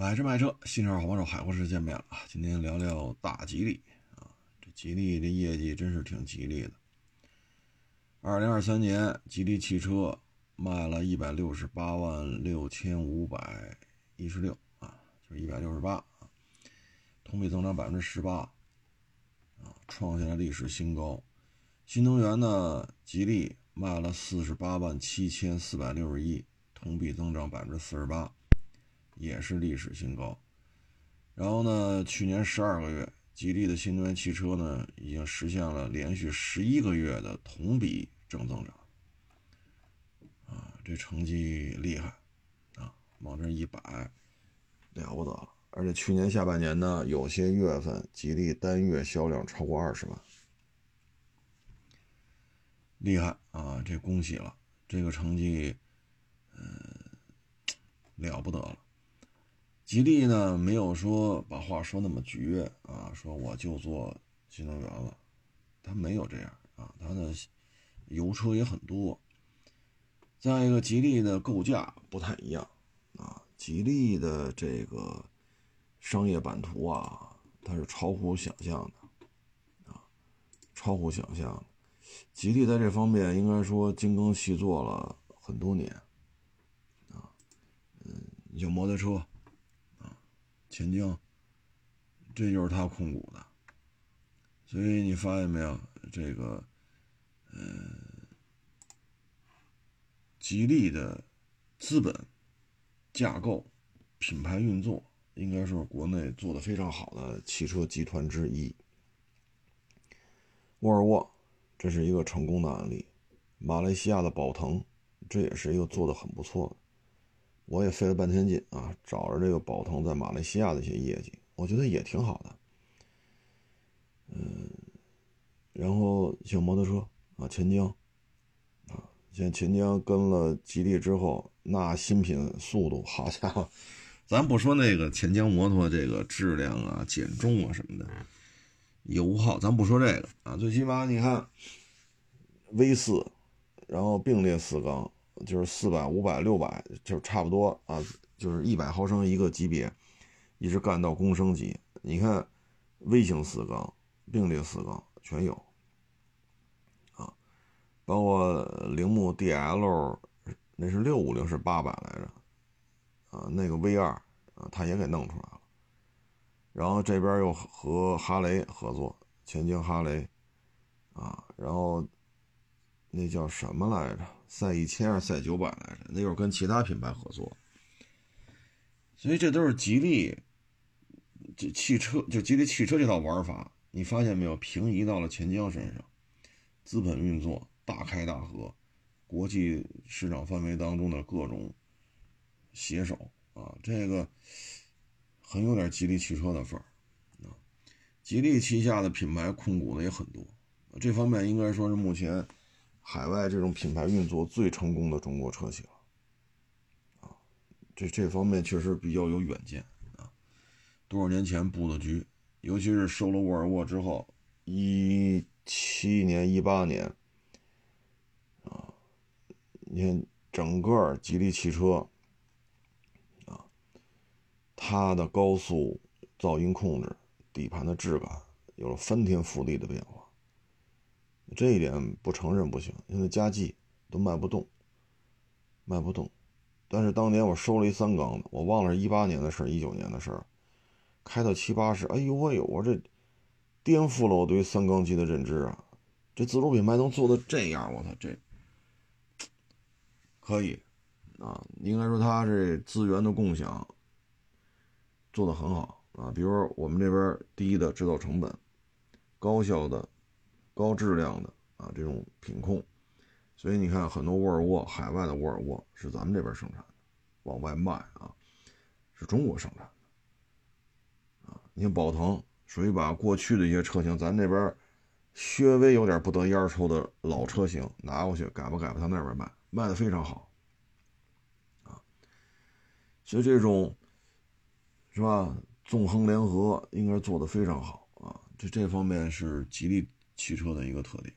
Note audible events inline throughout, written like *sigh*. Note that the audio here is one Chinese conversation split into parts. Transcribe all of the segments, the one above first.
买车卖车，新车好帮手，海阔士见面了！今天聊聊大吉利啊，这吉利这业绩真是挺吉利的。二零二三年，吉利汽车卖了一百六十八万六千五百一十六啊，就是一百六十八啊，同比增长百分之十八啊，创下了历史新高。新能源呢，吉利卖了四十八万七千四百六十一，同比增长百分之四十八。也是历史新高，然后呢，去年十二个月，吉利的新能源汽车呢，已经实现了连续十一个月的同比正增长，啊，这成绩厉害，啊，往这一摆，了不得了。而且去年下半年呢，有些月份，吉利单月销量超过二十万，厉害啊！这恭喜了，这个成绩，嗯，了不得了。吉利呢，没有说把话说那么绝啊，说我就做新能源了，它没有这样啊，它的油车也很多。再一个，吉利的构架不太一样啊，吉利的这个商业版图啊，它是超乎想象的啊，超乎想象。吉利在这方面应该说精耕细作了很多年啊，嗯，有摩托车。钱江，这就是他控股的，所以你发现没有？这个，呃，吉利的资本架构、品牌运作，应该是国内做的非常好的汽车集团之一。沃尔沃，这是一个成功的案例；马来西亚的宝腾，这也是一个做的很不错的。我也费了半天劲啊，找着这个宝腾在马来西亚的一些业绩，我觉得也挺好的。嗯，然后像摩托车啊，钱江啊，像钱江跟了吉利之后，那新品速度，好家伙，*laughs* 咱不说那个钱江摩托这个质量啊、减重啊什么的，油耗，咱不说这个啊，最起码你看 V 四，然后并列四缸。就是四百、五百、六百，就差不多啊，就是一百毫升一个级别，一直干到公升级。你看，微型四缸、并列四缸全有啊，包括铃木 DL，那是六五零是八百来着啊，那个 V 二啊，他也给弄出来了。然后这边又和哈雷合作，钱江哈雷啊，然后那叫什么来着？赛一千二、赛九百来着，那会儿跟其他品牌合作，所以这都是吉利这汽车就吉利汽车这套玩法，你发现没有？平移到了钱江身上，资本运作大开大合，国际市场范围当中的各种携手啊，这个很有点吉利汽车的范儿啊。吉利旗下的品牌控股的也很多，这方面应该说是目前。海外这种品牌运作最成功的中国车企了，啊，这这方面确实比较有远见啊。多少年前布的局，尤其是收了沃尔沃之后，一七年、一八年，啊，你看整个吉利汽车，啊，它的高速噪音控制、底盘的质感有了翻天覆地的变化。这一点不承认不行，因为加计都卖不动，卖不动。但是当年我收了一三缸的，我忘了是一八年的事一九年的事儿，开到七八十，哎呦喂呦，我这颠覆了我对三缸机的认知啊！这自主品牌能做的这样，我操，这可以啊！应该说它这资源的共享做的很好啊，比如我们这边低的制造成本，高效的。高质量的啊，这种品控，所以你看很多沃尔沃海外的沃尔沃是咱们这边生产的，往外卖啊，是中国生产的啊。你看宝腾属于把过去的一些车型，咱这边稍微有点不得烟抽的老车型拿过去改吧改吧，他那边卖卖的非常好啊。所以这种是吧，纵横联合应该做的非常好啊。这这方面是吉利。汽车的一个特点，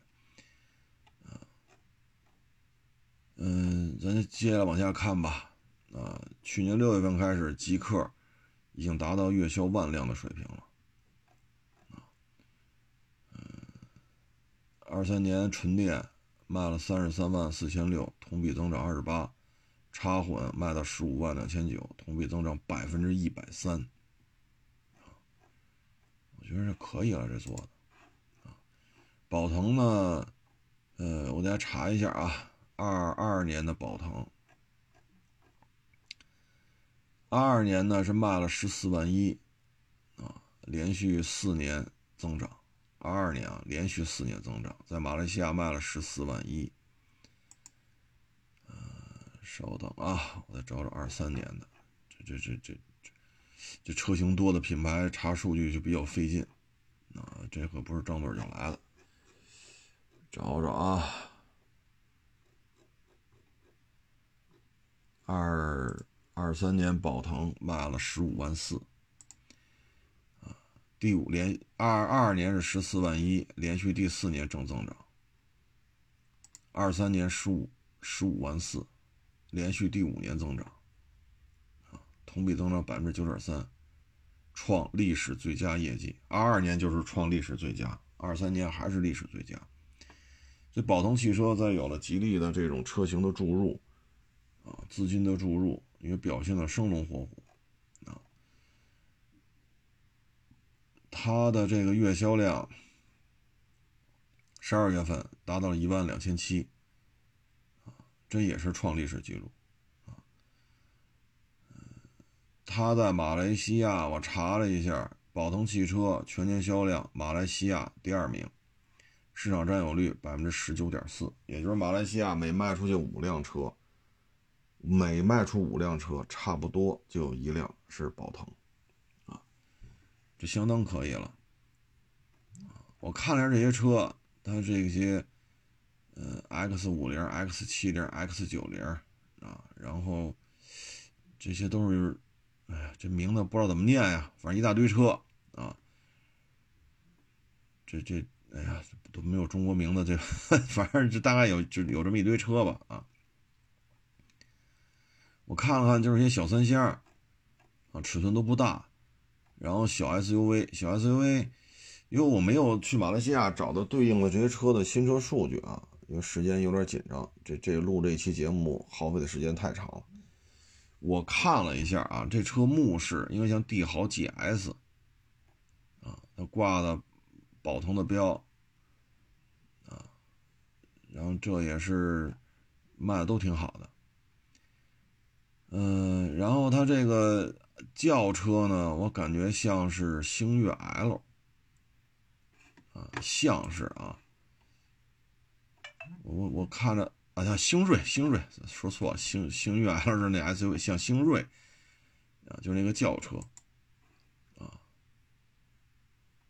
嗯，咱就接着往下看吧。啊，去年六月份开始，极客已经达到月销万辆的水平了。嗯，二三年纯电卖了三十三万四千六，同比增长二十八；插混卖到十五万两千九，同比增长百分之一百三。我觉得这可以了，这做的。宝腾呢？呃，我再查一下啊，二二年的宝腾，二二年呢是卖了十四万一，啊，连续四年增长。二二年啊，连续四年增长，在马来西亚卖了十四万一。呃，稍等啊，我再找找二三年的，这这这这这这车型多的品牌查数据就比较费劲，啊，这可不是张嘴就来的。找找啊，二二三年宝腾卖了十五万四，啊，第五连二二年是十四万一，连续第四年正增长。二三年十五十五万四，连续第五年增长，啊，同比增长百分之九点三，创历史最佳业绩。二二年就是创历史最佳，二三年还是历史最佳。这宝腾汽车在有了吉利的这种车型的注入，啊，资金的注入，也表现的生龙活虎，啊，它的这个月销量，十二月份达到了一万两千七，啊，这也是创历史记录，啊，它在马来西亚，我查了一下，宝腾汽车全年销量，马来西亚第二名。市场占有率百分之十九点四，也就是马来西亚每卖出去五辆车，每卖出五辆车，差不多就有一辆是宝腾，啊，这相当可以了。我看了下这些车，它这些，呃，X 五零、X 七零、X 九零啊，然后这些都是，哎呀，这名字不知道怎么念呀，反正一大堆车啊，这这。哎呀，都没有中国名字，这 *laughs* 反正这大概有就有这么一堆车吧啊！我看了看，就是些小三厢啊，尺寸都不大，然后小 SUV，小 SUV，因为我没有去马来西亚找到对应的这些车的新车数据啊，因为时间有点紧张，这这录这期节目耗费的时间太长了。我看了一下啊，这车目视，因为像帝豪 GS 啊，它挂的。宝腾的标，啊，然后这也是卖的都挺好的，嗯，然后它这个轿车呢，我感觉像是星越 L，啊，像是啊，我我看着啊像星锐，星锐说错，星星越 L 是那 SUV，像星锐，啊，就那个轿车。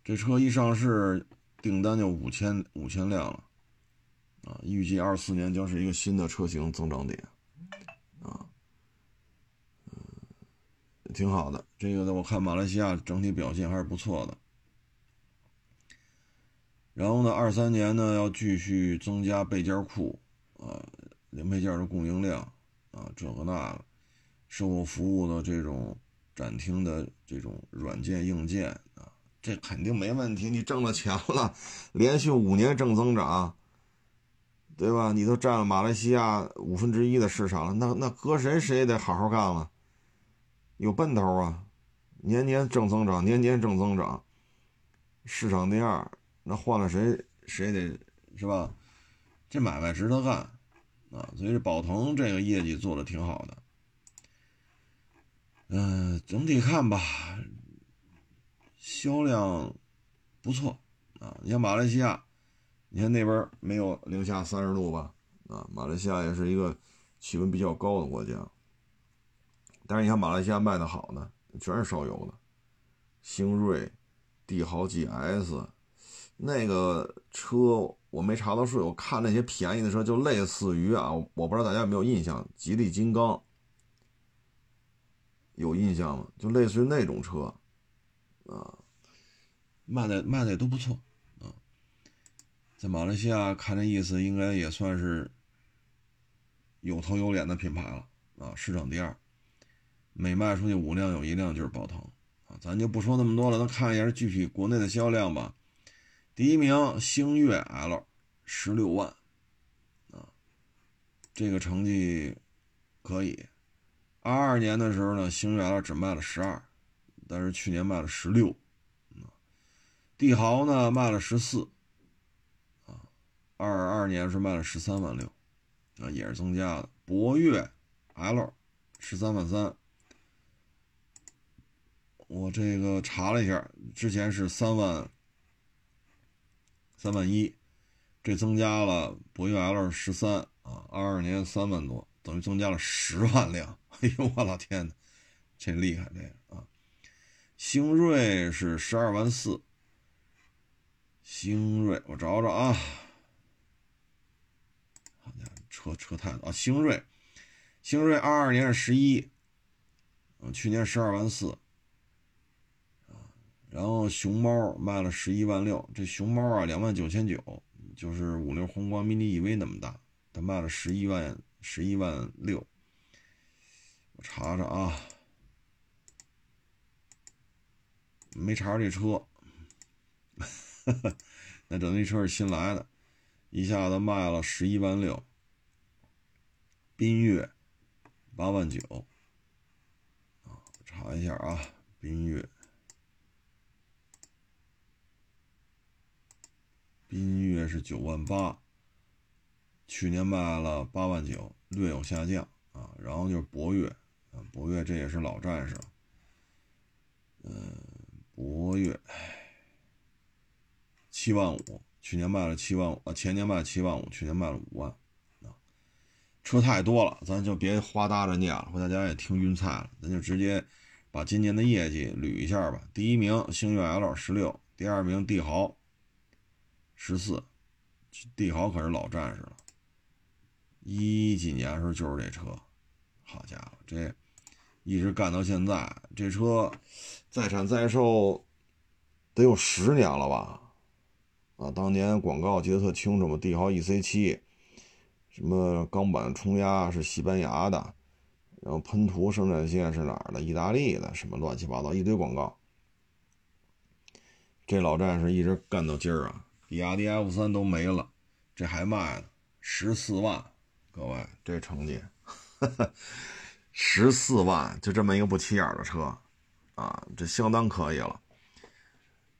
这车一上市，订单就五千五千辆了，啊，预计二四年将是一个新的车型增长点，啊，嗯，挺好的。这个呢，我看马来西亚整体表现还是不错的。然后呢，二三年呢要继续增加备件库，啊，零配件的供应量，啊，这个那个，售后服务的这种展厅的这种软件硬件。这肯定没问题，你挣了钱了，连续五年正增长，对吧？你都占了马来西亚五分之一的市场了，那那搁谁谁也得好好干了，有奔头啊！年年正增长，年年正增长，市场第二，那换了谁谁得是吧？这买卖值得干啊！所以这宝腾这个业绩做的挺好的，嗯，整体看吧。销量不错啊！你像马来西亚，你看那边没有零下三十度吧？啊，马来西亚也是一个气温比较高的国家。但是你看马来西亚卖的好呢，全是烧油的，星锐、帝豪 GS，那个车我没查到数，我看那些便宜的车就类似于啊，我不知道大家有没有印象，吉利金刚有印象吗？就类似于那种车。啊，卖的卖的也都不错啊，在马来西亚看这意思，应该也算是有头有脸的品牌了啊，市场第二，每卖出去五辆有一辆就是宝腾啊。咱就不说那么多了，咱看一下具体国内的销量吧。第一名星越 L，十六万，啊，这个成绩可以。二二年的时候呢，星越 L 只卖了十二，但是去年卖了十六，帝豪呢卖了十四，啊，二二年是卖了十三万六，啊，也是增加的。博越 L 十三万三。我这个查了一下，之前是三万三万一，这增加了博越 L 十三啊，二二年三万多，等于增加了十万辆。*laughs* 哎呦我老天呐，这厉害这个啊！星瑞是十二万四，星瑞我找找啊，好家伙，车车太多啊！星瑞，星瑞二二年是十一，嗯，去年十二万四。然后熊猫卖了十一万六，这熊猫啊两万九千九，就是五菱宏光 mini EV 那么大，它卖了十一万十一万六。我查查啊，没查这车，*laughs* 那整这车是新来的，一下子卖了十一万六。缤越八万九，啊，查一下啊，缤越。缤越是九万八，去年卖了八万九，略有下降啊。然后就是博越，啊，博越这也是老战士，嗯，博越七万五，去年卖了七万五，啊，前年卖七万五，去年卖了五万，啊，车太多了，咱就别哗哒着念了，回大家也听晕菜了，咱就直接把今年的业绩捋一下吧。第一名星越 L 十六，第二名帝豪。十四，帝豪可是老战士了，一几年时候就是这车，好家伙，这一直干到现在，这车在产在售得有十年了吧？啊，当年广告记得特清楚嘛，帝豪 EC 七，什么钢板冲压是西班牙的，然后喷涂生产线是哪儿的？意大利的，什么乱七八糟一堆广告，这老战士一直干到今儿啊。比亚迪 F 三都没了，这还卖呢，十四万，各位这成绩，十四万就这么一个不起眼的车，啊，这相当可以了，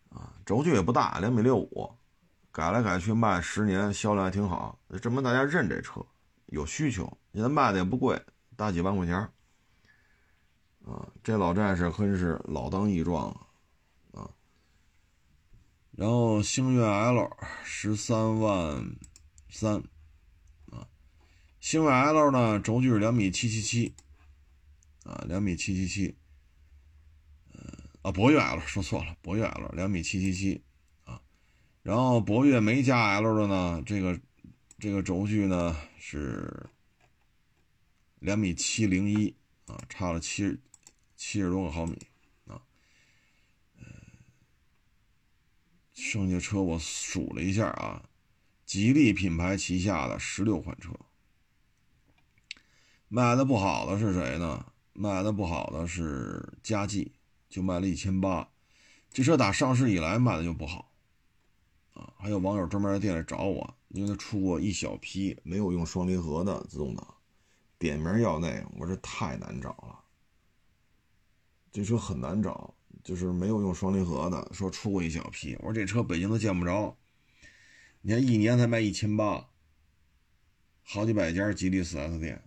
啊，轴距也不大，两米六五，改来改去卖十年，销量还挺好，证明大家认这车，有需求，现在卖的也不贵，大几万块钱，啊，这老战士可是老当益壮啊。然后星越 L 十三万三，啊，星越 L 呢轴距是两米七七七，啊，两米七七七，嗯，啊，博越 L 说错了，博越 L 两米七七七，然后博越没加 L 的呢，这个这个轴距呢是两米七零一，啊，差了七七十多个毫米啊。剩下车我数了一下啊，吉利品牌旗下的十六款车，卖的不好的是谁呢？卖的不好的是佳绩，就卖了一千八。这车打上市以来卖的就不好啊。还有网友专门在店里找我，因为他出过一小批没有用双离合的自动挡，点名要那个，我说太难找了，这车很难找。就是没有用双离合的，说出过一小批。我说这车北京都见不着，你看一年才卖一千八，好几百家吉利 4S 店，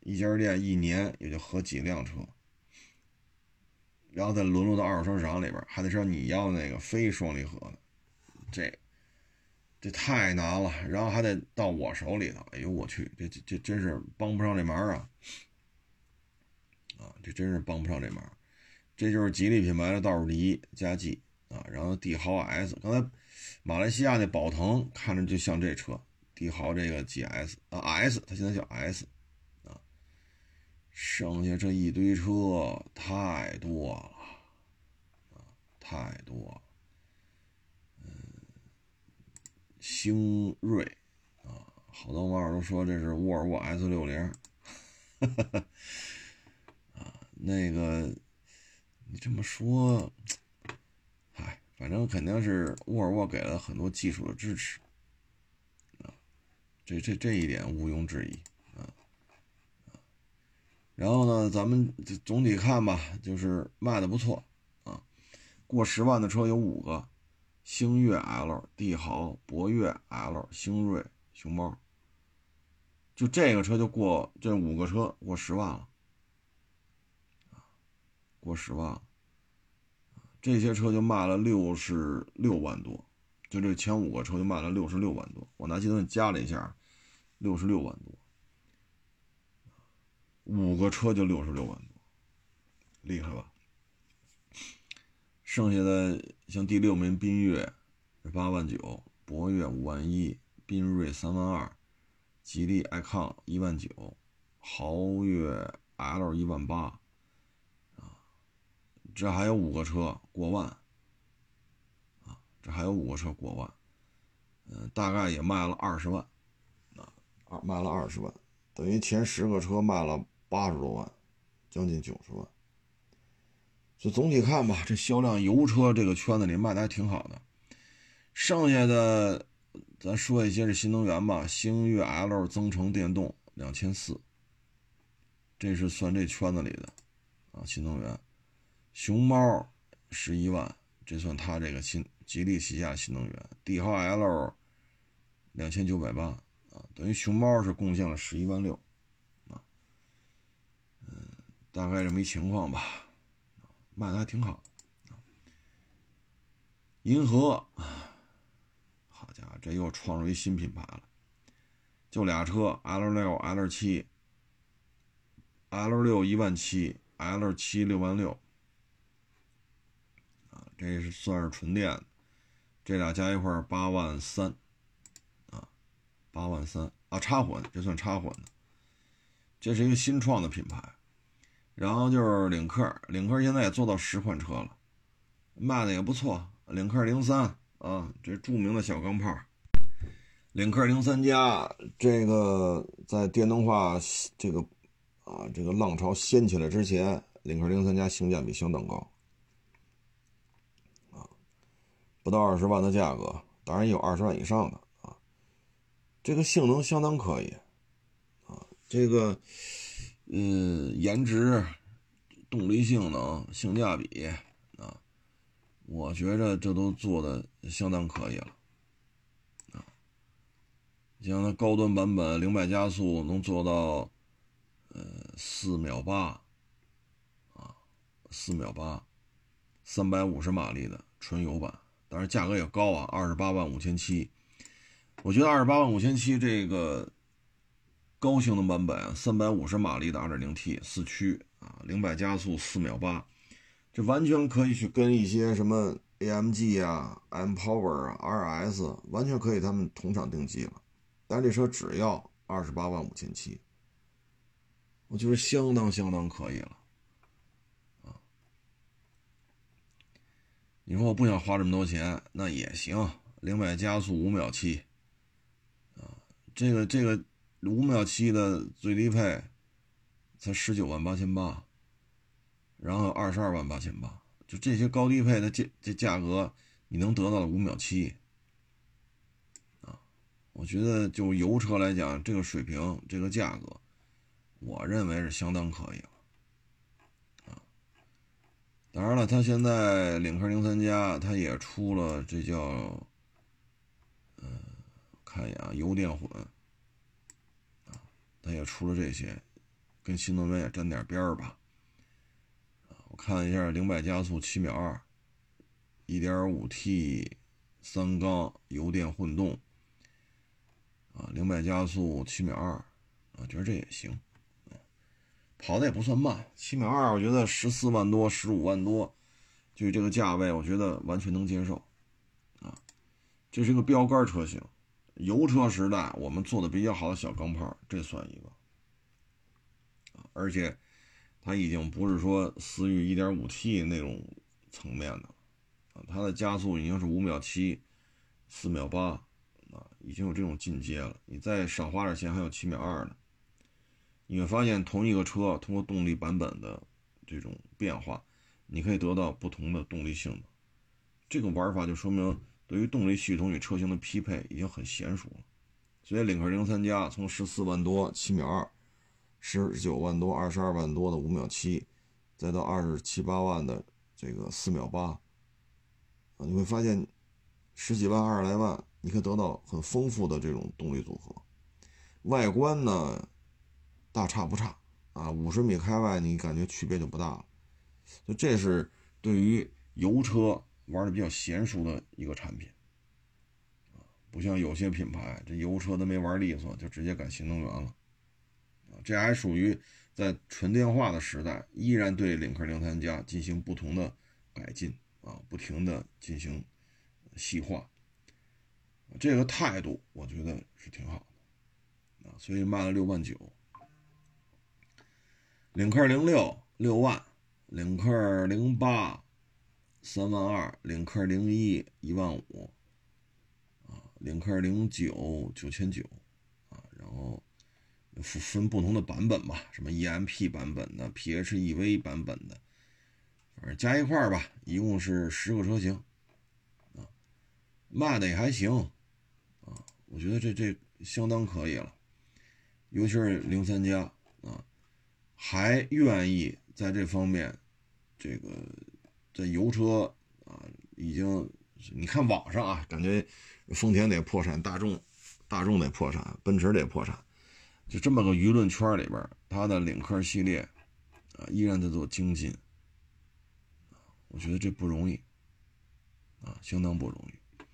一家店一年也就合几辆车，然后再沦落到二手车市场里边，还得是你要那个非双离合的，这这太难了。然后还得到我手里头，哎呦我去，这这这真是帮不上这忙啊！啊，这真是帮不上这忙。这就是吉利品牌的倒数第一，佳绩啊，然后帝豪 S，刚才马来西亚那宝腾看着就像这车，帝豪这个 GS 啊 S，它现在叫 S 啊，剩下这一堆车太多了啊，太多，了，星瑞啊，好多网友都说这是沃尔沃 S 六零，*laughs* 啊，那个。你这么说，嗨，反正肯定是沃尔沃给了很多技术的支持啊，这这这一点毋庸置疑啊。然后呢，咱们总体看吧，就是卖的不错啊，过十万的车有五个。星越 L、帝豪、博越 L、星锐、熊猫，就这个车就过这五个车过十万了，过十万，这些车就卖了六十六万多，就这前五个车就卖了六十六万多。我拿计算器加了一下，六十六万多，五个车就六十六万多，厉害吧？剩下的像第六名缤越是八万九，博越五万一，缤瑞三万二，吉利 icon 一万九，豪越 L 一万八，啊，这还有五个车过万，啊，这还有五个车过万，嗯，大概也卖了二十万，啊，二卖了二十万，等于前十个车卖了八十多万，将近九十万。就总体看吧，这销量油车这个圈子里卖的还挺好的。剩下的，咱说一些是新能源吧。星越 L 增程电动两千四，这是算这圈子里的啊。新能源，熊猫十一万，这算它这个新吉利旗下新能源。帝豪 L 两千九百八啊，等于熊猫是贡献了十一万六啊。嗯，大概这么一情况吧。卖的还挺好，银河，好家伙，这又创出一新品牌了，就俩车，L 六、L 七，L 六一万七，L 七六万六，啊，这是算是纯电，这俩加一块八万三，啊，八万三。啊，插混，这算插混的，这是一个新创的品牌。然后就是领克，领克现在也做到十款车了，卖的也不错。领克零三啊，这著名的小钢炮，领克零三加，这个在电动化这个啊这个浪潮掀起来之前，领克零三加性价比相当高啊，不到二十万的价格，当然也有二十万以上的啊，这个性能相当可以啊，这个。嗯，颜值、动力性能、性价比啊，我觉着这都做的相当可以了啊。像它高端版本零百加速能做到呃四秒八啊，四秒八，三百五十马力的纯油版，当然价格也高啊，二十八万五千七。我觉得二十八万五千七这个。高性能版本，三百五十马力的 2.0T 四驱啊，零百加速四秒八，这完全可以去跟一些什么 AMG 啊、M Power 啊、RS 完全可以他们同场竞技了。但这车只要二十八万五千七，我觉得相当相当可以了啊。你说我不想花这么多钱，那也行，零百加速五秒七啊，这个这个。五秒七的最低配才十九万八千八，然后二十二万八千八，就这些高低配的价这价格，你能得到的五秒七啊？我觉得就油车来讲，这个水平这个价格，我认为是相当可以了啊。当然了，它现在领克零三加它也出了这叫，嗯，看一眼啊，油电混。它也出了这些，跟新能源也沾点边儿吧。我看一下，零百加速七秒二，一点五 T 三缸油电混动，啊，零百加速七秒二，啊，觉得这也行，跑的也不算慢，七秒二，我觉得十四万多、十五万多，就这个价位，我觉得完全能接受，啊，这是个标杆车型。油车时代，我们做的比较好的小钢炮，这算一个而且它已经不是说思域 1.5T 那种层面的啊，它的加速已经是五秒七、四秒八啊，已经有这种进阶了。你再少花点钱，还有七秒二呢。你会发现，同一个车通过动力版本的这种变化，你可以得到不同的动力性能。这个玩法就说明对于动力系统与车型的匹配已经很娴熟了。所以领克零三加从十四万多七秒二，十九万多二十二万多的五秒七，再到二十七八万的这个四秒八，啊，你会发现十几万二十来万，你可以得到很丰富的这种动力组合。外观呢，大差不差啊，五十米开外你感觉区别就不大了。就这是对于油车玩的比较娴熟的一个产品。不像有些品牌，这油车都没玩利索，就直接改新能源了，啊，这还属于在纯电化的时代，依然对领克零三加进行不同的改进啊，不停的进行细化，这个态度我觉得是挺好的，啊，所以卖了六万九，领克零六六万，领克零八三万二，领克零一一万五。啊领克零九九千九啊，然后分分不同的版本吧，什么 EMP 版本的、PHEV 版本的，反正加一块吧，一共是十个车型啊，卖的也还行啊，我觉得这这相当可以了，尤其是零三加啊，还愿意在这方面，这个这油车啊，已经你看网上啊，感觉。丰田得破产，大众大众得破产，奔驰得破产，就这么个舆论圈里边，它的领克系列啊依然在做精进我觉得这不容易啊，相当不容易。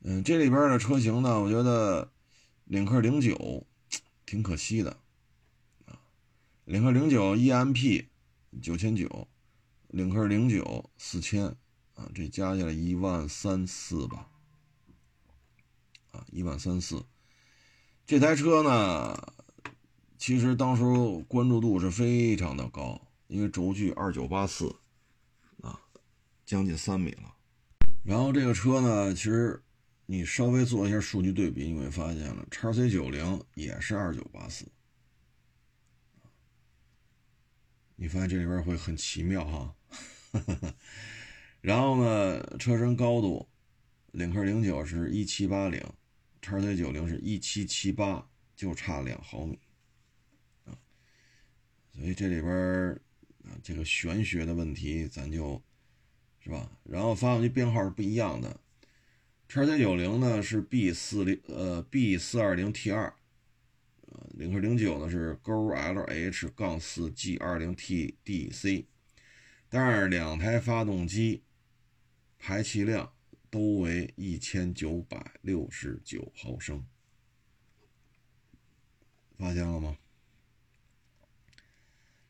嗯，这里边的车型呢，我觉得领克零九挺可惜的啊，领克零九 EMP 九千九，领克零九四千啊，这加起来一万三四吧。啊，一万三四，这台车呢，其实当时关注度是非常的高，因为轴距二九八四，啊，将近三米了。然后这个车呢，其实你稍微做一下数据对比，你会发现了，叉 C 九零也是二九八四，你发现这里边会很奇妙哈。*laughs* 然后呢，车身高度，领克零九是一七八零。叉 C 九零是一七七八，就差两毫米啊，所以这里边啊，这个玄学的问题，咱就是吧。然后发动机编号是不一样的，叉 C 九零呢是 B 四零呃 B 四二零 T 二，领克零九呢是勾 LH 杠四 G 二零 TDC，但是两台发动机排气量。都为一千九百六十九毫升，发现了吗？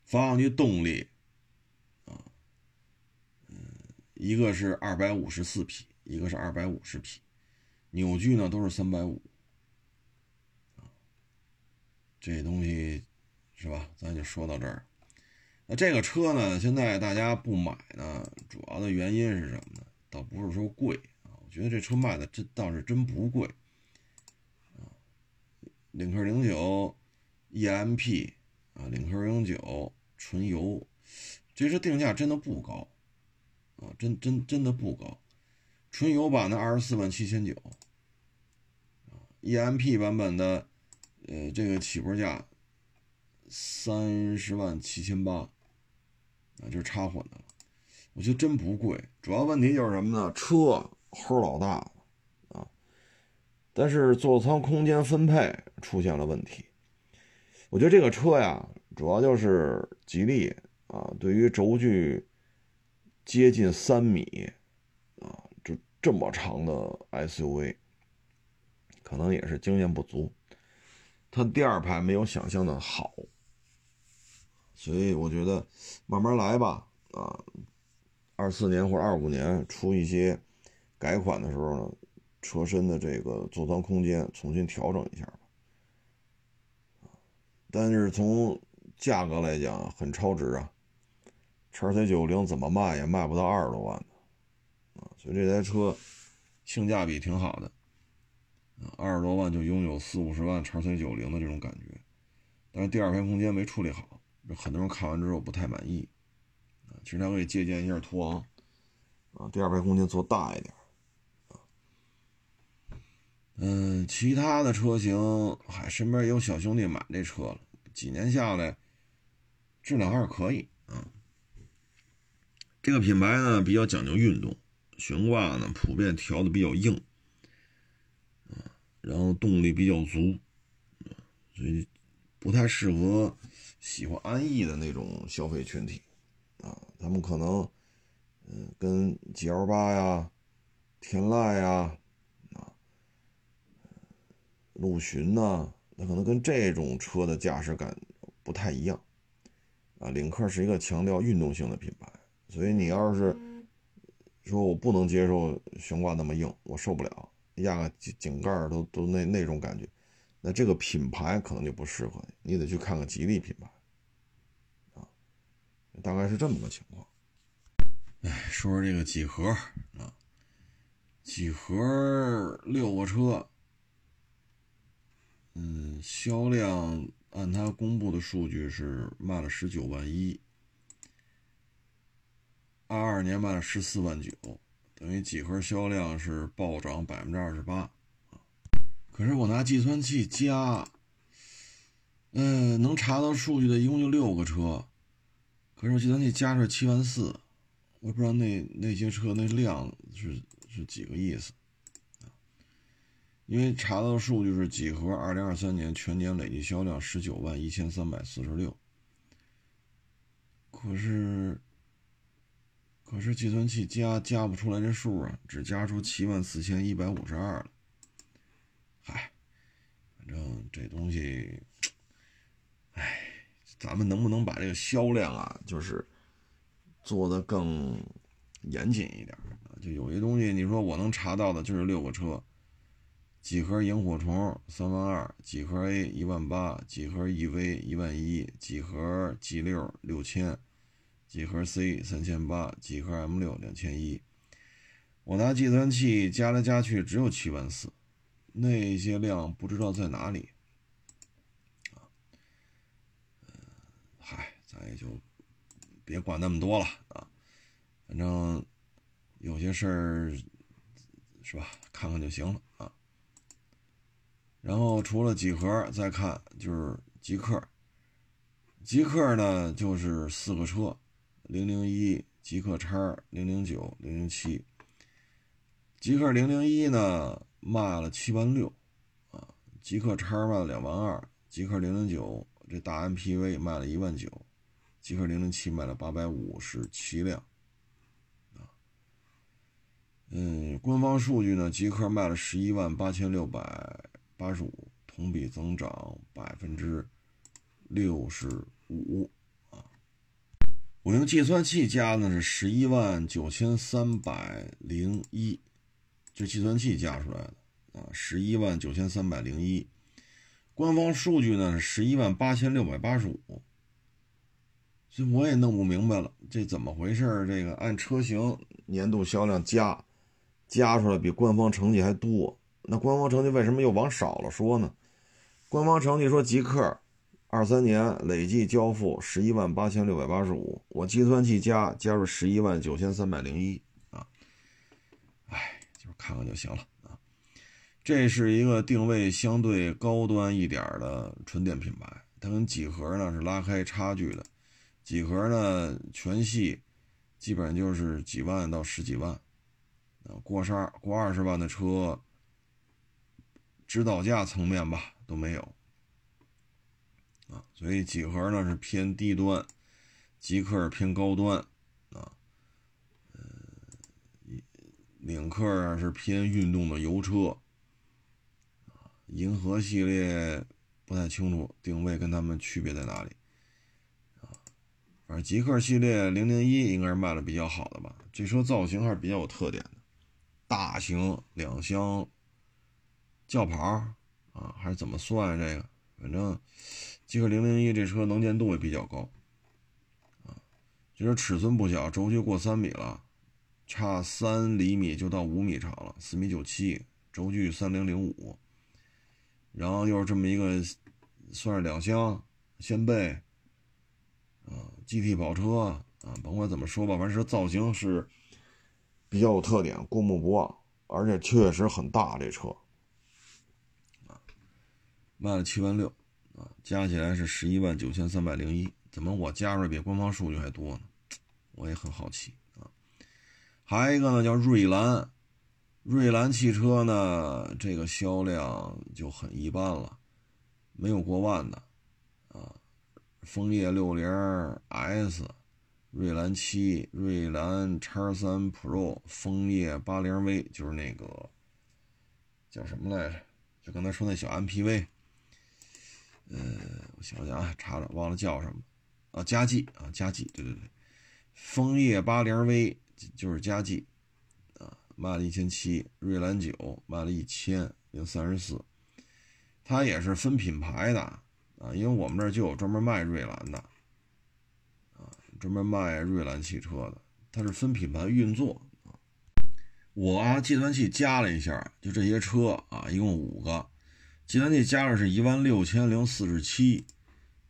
发动机动力啊，一个是二百五十四匹，一个是二百五十匹，扭矩呢都是三百五，这东西是吧？咱就说到这儿。那这个车呢，现在大家不买呢，主要的原因是什么呢？倒不是说贵啊，我觉得这车卖的真倒是真不贵啊。领克零九 EMP 啊，领克零九纯油，这车定价真的不高啊，真真真的不高。纯油版的二十四万七千九啊，EMP 版本的呃这个起步价三十万七千八啊，就是插混的。我觉得真不贵，主要问题就是什么呢？车齁老大啊，但是座舱空间分配出现了问题。我觉得这个车呀，主要就是吉利啊，对于轴距接近三米啊，就这么长的 SUV，可能也是经验不足，它第二排没有想象的好，所以我觉得慢慢来吧，啊。二四年或者二五年出一些改款的时候呢，车身的这个座舱空间重新调整一下吧。但是从价格来讲很超值啊，叉 C 九零怎么卖也卖不到二十多万的啊，所以这台车性价比挺好的二十多万就拥有四五十万叉 C 九零的这种感觉，但是第二排空间没处理好，很多人看完之后不太满意。其实他可以借鉴一下途昂，啊，第二排空间做大一点，嗯，其他的车型，嗨，身边也有小兄弟买这车了，几年下来，质量还是可以啊。这个品牌呢比较讲究运动，悬挂呢普遍调的比较硬，啊，然后动力比较足，所以不太适合喜欢安逸的那种消费群体。啊，他们可能，嗯，跟 G L 八呀、天籁呀、啊，陆巡呐，那可能跟这种车的驾驶感不太一样。啊，领克是一个强调运动性的品牌，所以你要是说我不能接受悬挂那么硬，我受不了，压个井井盖都都那那种感觉，那这个品牌可能就不适合你，你得去看看吉利品牌。大概是这么个情况。哎，说说这个几何啊，几何六个车，嗯，销量按他公布的数据是卖了十九万一，二二年卖了十四万九，等于几何销量是暴涨百分之二十八可是我拿计算器加，嗯，能查到数据的一共就六个车。可是我计算器加出来七万四，我不知道那那些车那量是是几个意思？因为查到数据是几何二零二三年全年累计销量十九万一千三百四十六，可是可是计算器加加不出来这数啊，只加出七万四千一百五十二了。反正这东西，唉。咱们能不能把这个销量啊，就是做的更严谨一点啊？就有些东西，你说我能查到的，就是六个车：几何萤火虫三万二，几何 A 一万八，几何 EV 一万一，几何 G 六六千，几何 C 三千八，几何 M 六两千一。我拿计算器加来加去只有七万四，那些量不知道在哪里。嗨，咱也就别管那么多了啊，反正有些事儿是吧，看看就行了啊。然后除了几何，再看就是极客。极客呢就是四个车，零零一、极客叉、零零九、零零七。极客零零一呢卖了七万六啊，极客叉卖了两万二，极客零零九。这大 MPV 卖了一万九，极客零零七卖了八百五十七辆，啊，嗯，官方数据呢，极客卖了十一万八千六百八十五，同比增长百分之六十五，啊，我用计算器加呢是十一万九千三百零一，这计算器加出来的啊，十一万九千三百零一。官方数据呢是十一万八千六百八十五，所以我也弄不明白了，这怎么回事？这个按车型年度销量加，加出来比官方成绩还多，那官方成绩为什么又往少了说呢？官方成绩说极客二三年累计交付十一万八千六百八十五，我计算器加加入十一万九千三百零一，看看就行了啊。这是一个定位相对高端一点的纯电品牌，它跟几何呢是拉开差距的。几何呢全系基本上就是几万到十几万，啊，过十二过二十万的车，指导价层面吧都没有，啊，所以几何呢是偏低端，极客偏高端，啊，领克是偏运动的油车。银河系列不太清楚定位跟他们区别在哪里啊？反正极客系列零零一应该是卖的比较好的吧？这车造型还是比较有特点的，大型两厢轿跑啊，还是怎么算这个？反正极客零零一这车能见度也比较高啊，就是尺寸不小，轴距过三米了，差三厘米就到五米长了，四米九七，轴距三零零五。然后又是这么一个，算是两厢掀背，啊，GT 跑车，啊，甭管怎么说吧，反正造型是比较有特点，过目不忘，而且确实很大这车，啊，卖了七万六，啊，加起来是十一万九千三百零一，怎么我加出来比官方数据还多呢？我也很好奇。还有一个呢，叫瑞兰，瑞兰汽车呢，这个销量就很一般了，没有过万的啊。枫叶六零 S、瑞兰七、瑞兰叉三 Pro、枫叶八零 V，就是那个叫什么来着？就刚才说那小 MPV。呃，我想想啊，查查，忘了叫什么啊？佳绩啊，佳绩，对对对，枫叶八零 V 就是佳绩啊，卖了一千七。瑞兰九卖了一千零三十四，它也是分品牌的。啊，因为我们这儿就有专门卖瑞兰的，啊，专门卖瑞兰汽车的，它是分品牌运作。我啊，计算器加了一下，就这些车啊，一共五个，计算器加了是一万六千零四十七，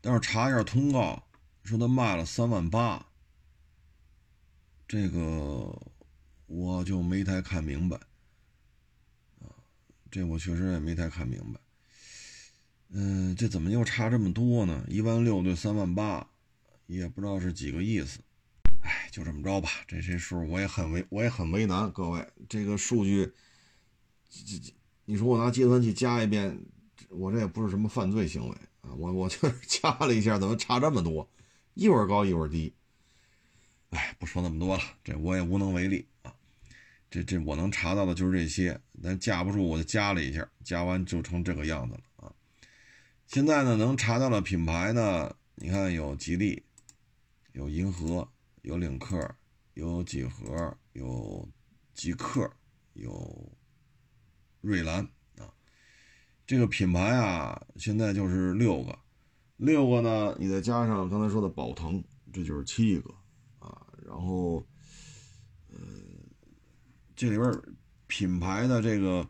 但是查一下通告，说它卖了三万八，这个我就没太看明白，啊，这我确实也没太看明白。嗯，这怎么又差这么多呢？一万六对三万八，也不知道是几个意思。哎，就这么着吧。这些数我也很为我也很为难。各位，这个数据，这这，你说我拿计算器加一遍，我这也不是什么犯罪行为啊。我我就是 *laughs* 加了一下，怎么差这么多？一会儿高一会儿低。哎，不说那么多了，这我也无能为力啊。这这我能查到的就是这些，但架不住我就加了一下，加完就成这个样子了啊。现在呢，能查到的品牌呢，你看有吉利，有银河，有领克，有几何，有极客，有瑞兰啊。这个品牌啊，现在就是六个，六个呢，你再加上刚才说的宝腾，这就是七个。然后，呃，这里边品牌的这个，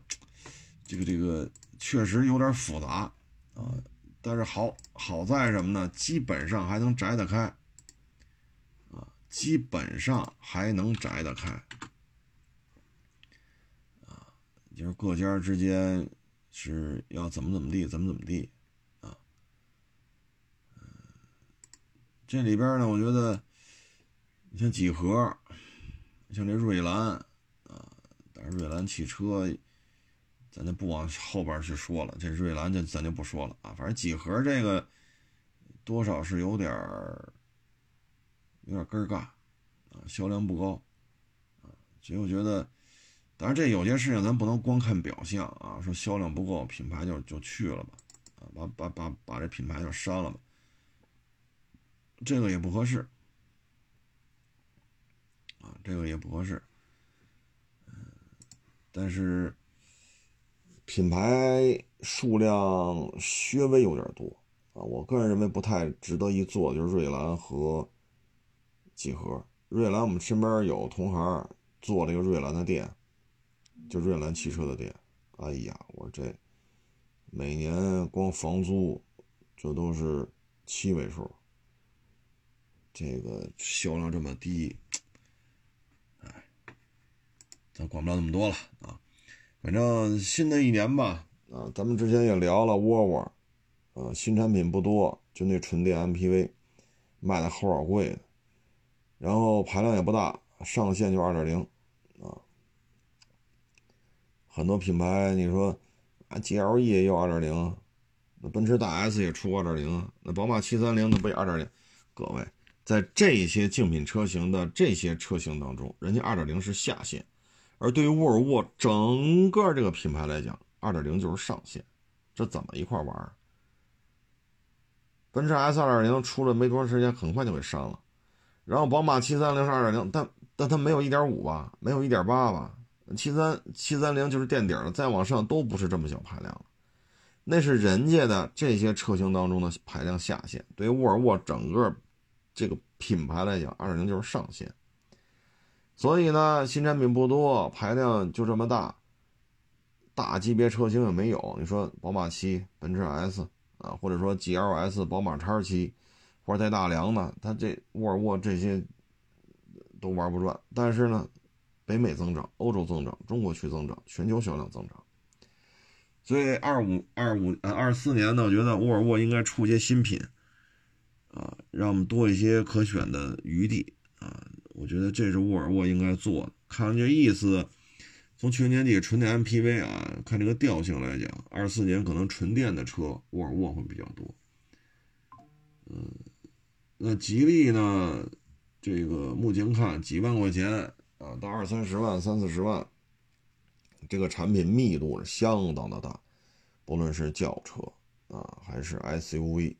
这个这个确实有点复杂。啊，但是好好在什么呢？基本上还能摘得开，啊，基本上还能摘得开，啊，就是各家之间是要怎么怎么地，怎么怎么地，啊，这里边呢，我觉得，你像几何，像这瑞兰，啊，但是瑞兰汽车。咱就不往后边去说了，这瑞兰就咱就不说了啊。反正几何这个多少是有点儿有点根儿尬啊，销量不高啊。所以我觉得，当然这有些事情咱不能光看表象啊，说销量不够，品牌就就去了吧，啊，把把把把这品牌就删了吧，这个也不合适这个也不合适。但是。品牌数量稍微有点多啊，我个人认为不太值得一做，就是瑞兰和几何。瑞兰我们身边有同行做了一个瑞兰的店，就瑞兰汽车的店。哎呀，我这每年光房租这都是七位数，这个销量这么低，咱管不了那么多了啊。反正新的一年吧，啊，咱们之前也聊了沃尔沃，啊，新产品不多，就那纯电 MPV，卖的齁老贵的，然后排量也不大，上限就二点零，啊，很多品牌你说啊，GLE 也有二点零，那奔驰大 S 也出二点零，那宝马七三零那不也二点零？各位，在这些竞品车型的这些车型当中，人家二点零是下限。而对于沃尔沃整个这个品牌来讲，二点零就是上限，这怎么一块玩？奔驰 S 二点零出了没多长时间，很快就给删了。然后宝马七三零是二点零，但但它没有一点五吧，没有一点八吧？七三七三零就是垫底了，再往上都不是这么小排量了。那是人家的这些车型当中的排量下限。对于沃尔沃整个这个品牌来讲，二点零就是上限。所以呢，新产品不多，排量就这么大，大级别车型也没有。你说宝马七、奔驰 S 啊，或者说 GLS、宝马 X7，或者在大梁的，它这沃尔沃这些都玩不转。但是呢，北美增长，欧洲增长，中国区增长，全球销量增长。所以二五二五呃二四年呢，我觉得沃尔沃应该出一些新品，啊，让我们多一些可选的余地啊。我觉得这是沃尔沃应该做的。看这意思，从去年年底纯电 MPV 啊，看这个调性来讲，二四年可能纯电的车沃尔沃会比较多。嗯，那吉利呢？这个目前看几万块钱啊，到二三十万、三四十万，这个产品密度是相当的大，不论是轿车啊，还是 SUV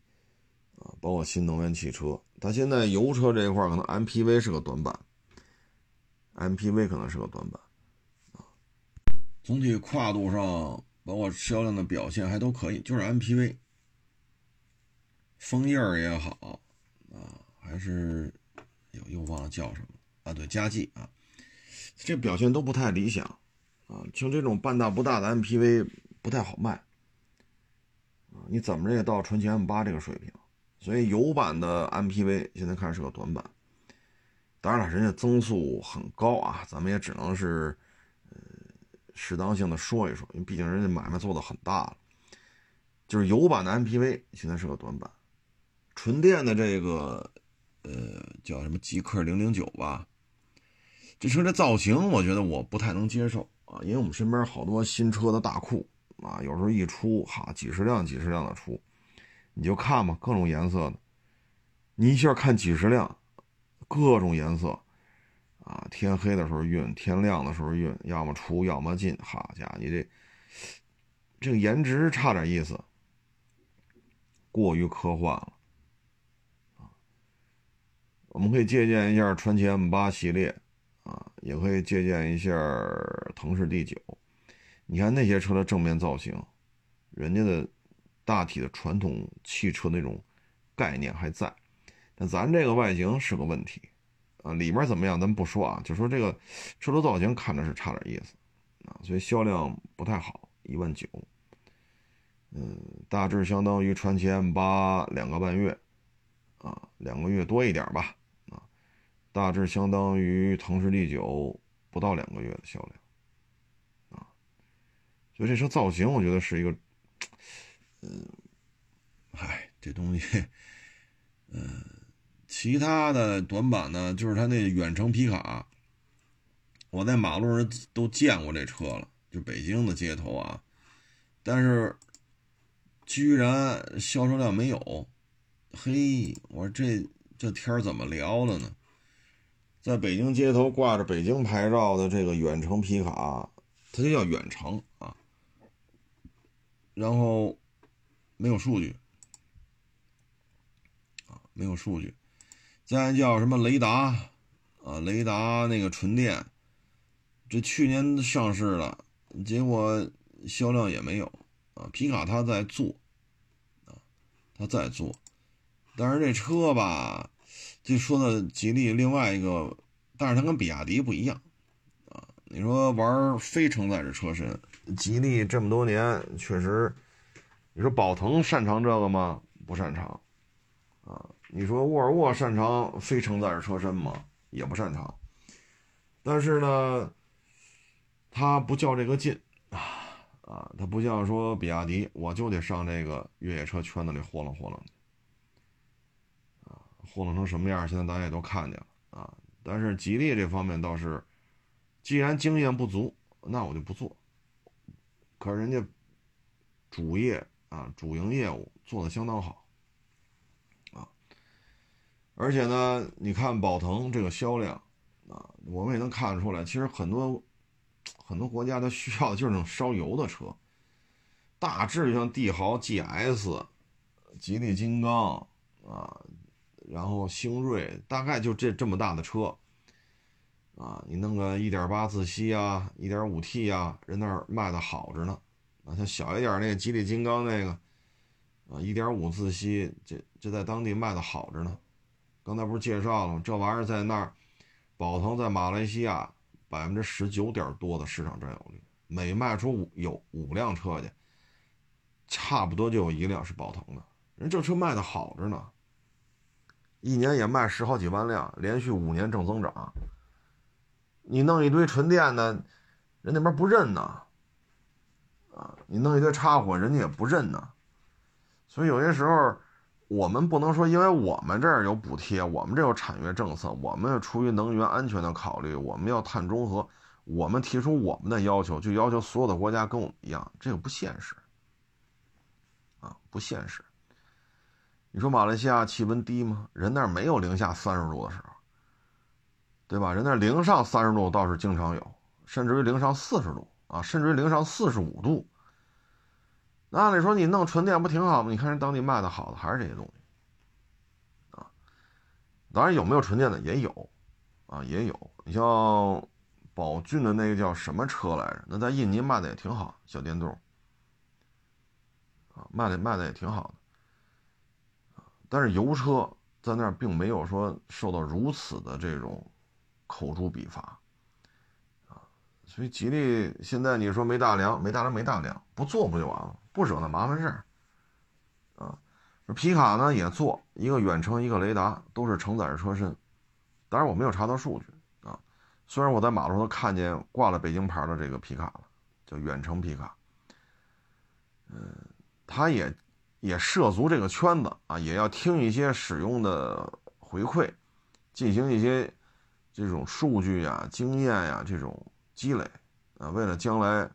啊，包括新能源汽车。它现在油车这一块可能 MPV 是个短板，MPV 可能是个短板啊。总体跨度上，包括销量的表现还都可以，就是 MPV。枫叶也好啊，还是又又忘了叫什么啊？对，佳绩啊，这表现都不太理想啊。像这种半大不大的 MPV 不太好卖，你怎么着也到传祺 M8 这个水平，所以油版的 MPV 现在看是个短板。当然了，人家增速很高啊，咱们也只能是呃适当性的说一说，因为毕竟人家买卖做的很大了。就是油版的 MPV 现在是个短板。纯电的这个，呃，叫什么极氪零零九吧？这车这造型，我觉得我不太能接受啊，因为我们身边好多新车的大库啊，有时候一出，哈，几十辆、几十辆的出，你就看吧，各种颜色的，你一下看几十辆，各种颜色，啊，天黑的时候晕，天亮的时候晕，要么出，要么进，好家伙，你这这个颜值差点意思，过于科幻了。我们可以借鉴一下传奇 M 八系列，啊，也可以借鉴一下腾势 D 九。你看那些车的正面造型，人家的大体的传统汽车那种概念还在，但咱这个外形是个问题，啊，里面怎么样咱不说啊，就说这个车头造型看着是差点意思，啊，所以销量不太好，一万九，嗯，大致相当于传祺 M 八两个半月，啊，两个月多一点吧啊。大致相当于腾势 D 九不到两个月的销量，啊，所以这车造型我觉得是一个，嗯，嗨，这东西，嗯，其他的短板呢，就是它那远程皮卡，我在马路上都见过这车了，就北京的街头啊，但是居然销售量没有，嘿，我说这这天怎么聊的呢？在北京街头挂着北京牌照的这个远程皮卡，它就叫远程啊，然后没有数据啊，没有数据。再叫什么雷达啊，雷达那个纯电，这去年上市了，结果销量也没有啊。皮卡它在做啊，它在做，但是这车吧。就说的吉利另外一个，但是它跟比亚迪不一样，啊，你说玩非承载式车身，吉利这么多年确实，你说宝腾擅长这个吗？不擅长，啊，你说沃尔沃擅长非承载式车身吗？也不擅长，但是呢，它不较这个劲啊，啊，它不像说比亚迪，我就得上这个越野车圈子里霍楞霍楞。啊，霍楞成什么样？现在大家也都看见了啊！但是吉利这方面倒是，既然经验不足，那我就不做。可是人家主业啊，主营业务做的相当好啊！而且呢，你看宝腾这个销量啊，我们也能看得出来，其实很多很多国家它需要的就是那种烧油的车，大致像帝豪 GS、吉利金刚啊。然后星瑞大概就这这么大的车，啊，你弄个一点八自吸啊，一点五 T 啊，人那儿卖的好着呢。啊，像小一点那个吉利金刚那个，啊，一点五自吸，这这在当地卖的好着呢。刚才不是介绍了吗？这玩意儿在那儿，宝腾在马来西亚百分之十九点多的市场占有率，每卖出五有五辆车去，差不多就有一辆是宝腾的。人这车卖的好着呢。一年也卖十好几万辆，连续五年正增长。你弄一堆纯电的，人那边不认呢，啊，你弄一堆插混，人家也不认呢。所以有些时候，我们不能说，因为我们这儿有补贴，我们这有产业政策，我们出于能源安全的考虑，我们要碳中和，我们提出我们的要求，就要求所有的国家跟我们一样，这个不现实，啊，不现实。你说马来西亚气温低吗？人那儿没有零下三十度的时候，对吧？人那儿零上三十度倒是经常有，甚至于零上四十度啊，甚至于零上四十五度。那按理说你弄纯电不挺好吗？你看人当地卖的好的还是这些东西，啊，当然有没有纯电的也有，啊也有。你像宝骏的那个叫什么车来着？那在印尼卖的也挺好，小电动，啊卖的卖的也挺好的。但是油车在那儿并没有说受到如此的这种口诛笔伐，所以吉利现在你说没大梁，没大梁，没大梁，不做不就完了？不惹那麻烦事儿，啊，皮卡呢也做一个远程，一个雷达，都是承载着车身。当然我没有查到数据啊，虽然我在马路上看见挂了北京牌的这个皮卡了，叫远程皮卡，嗯，它也。也涉足这个圈子啊，也要听一些使用的回馈，进行一些这种数据呀、经验呀这种积累啊，为了将来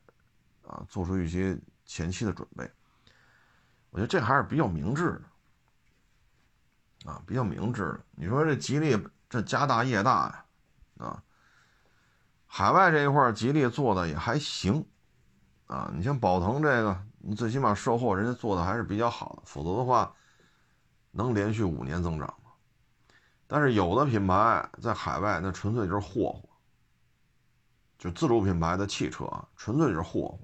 啊做出一些前期的准备。我觉得这还是比较明智的啊，比较明智的。你说这吉利这家大业大呀，啊，海外这一块吉利做的也还行啊。你像宝腾这个。你最起码售后人家做的还是比较好的，否则的话，能连续五年增长吗？但是有的品牌在海外那纯粹就是霍霍，就自主品牌的汽车啊，纯粹就是霍霍，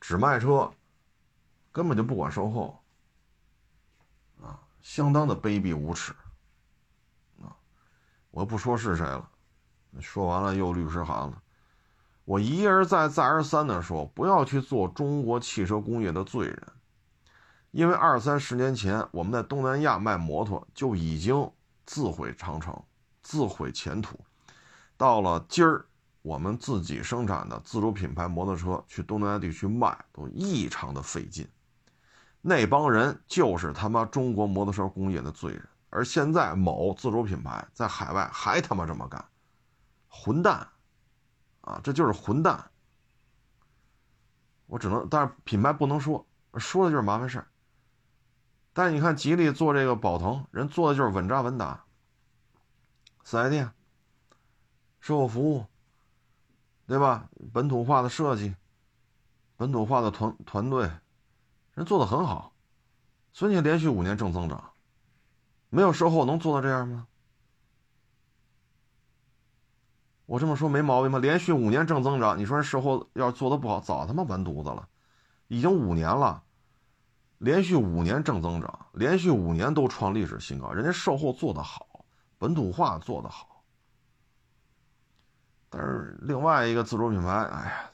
只卖车，根本就不管售后，啊，相当的卑鄙无耻，啊，我不说是谁了，说完了又律师函了。我一而再、再而三的说，不要去做中国汽车工业的罪人，因为二三十年前我们在东南亚卖摩托就已经自毁长城、自毁前途，到了今儿，我们自己生产的自主品牌摩托车去东南亚地区卖都异常的费劲，那帮人就是他妈中国摩托车工业的罪人，而现在某自主品牌在海外还他妈这么干，混蛋！啊，这就是混蛋！我只能，但是品牌不能说，说的就是麻烦事儿。但你看吉利做这个宝腾，人做的就是稳扎稳打，四 S 店、售后服务，对吧？本土化的设计，本土化的团团队，人做的很好，所以你连续五年正增长，没有售后能做到这样吗？我这么说没毛病吗？连续五年正增长，你说人售后要是做的不好，早他妈完犊子了。已经五年了，连续五年正增长，连续五年都创历史新高，人家售后做得好，本土化做得好。但是另外一个自主品牌，哎呀，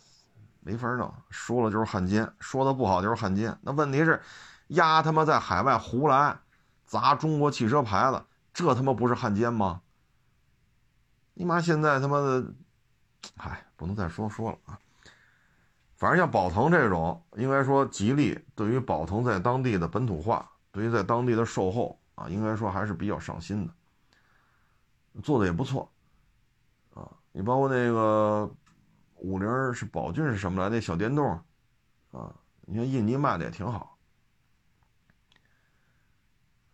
没法弄，说了就是汉奸，说的不好就是汉奸。那问题是，丫他妈在海外胡来，砸中国汽车牌子，这他妈不是汉奸吗？你妈现在他妈的，哎，不能再说说了啊！反正像宝腾这种，应该说吉利对于宝腾在当地的本土化，对于在当地的售后啊，应该说还是比较上心的，做的也不错。你包括那个五菱是宝骏是什么来？那小电动啊，你看印尼卖的也挺好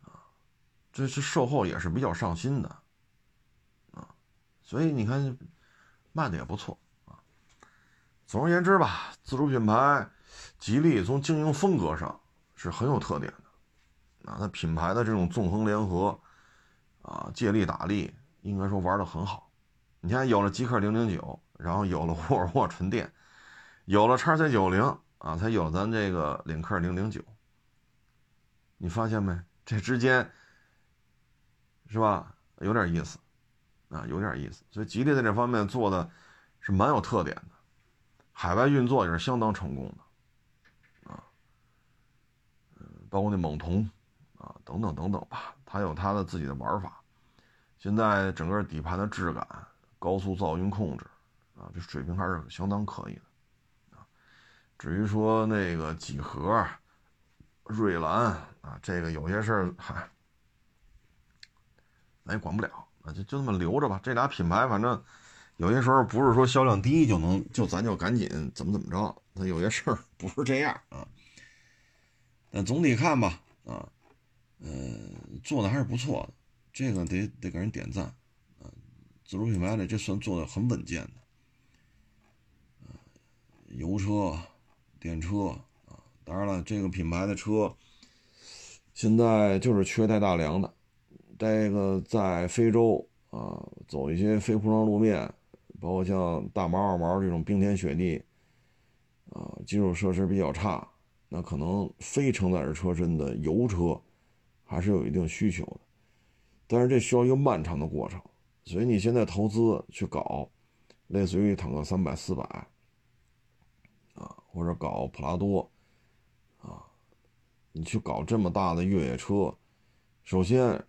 啊，这是售后也是比较上心的。啊所以你看，卖的也不错啊。总而言之吧，自主品牌吉利从经营风格上是很有特点的，啊，它品牌的这种纵横联合，啊，借力打力，应该说玩的很好。你看，有了极氪零零九，然后有了沃尔沃纯电，有了叉 C 九零啊，才有咱这个领克零零九。你发现没？这之间是吧？有点意思。啊，有点意思，所以吉利在这方面做的是蛮有特点的，海外运作也是相当成功的，啊，嗯，包括那猛童，啊，等等等等吧，它有它的自己的玩法。现在整个底盘的质感、高速噪音控制啊，这水平还是相当可以的啊。至于说那个几何、瑞兰啊，这个有些事儿嗨，咱也管不了啊，就就这么留着吧。这俩品牌反正有些时候不是说销量低就能就咱就赶紧怎么怎么着，它有些事儿不是这样啊。但总体看吧，啊，嗯，做的还是不错的。这个得得给人点赞，自主品牌的这算做的很稳健的，油车、电车啊，当然了，这个品牌的车现在就是缺带大梁的，这个在非洲啊，走一些非铺装路面，包括像大毛、二毛这种冰天雪地，啊，基础设施比较差，那可能非承载式车身的油车还是有一定需求的。但是这需要一个漫长的过程，所以你现在投资去搞，类似于坦克三百、四百，啊，或者搞普拉多，啊，你去搞这么大的越野车，首先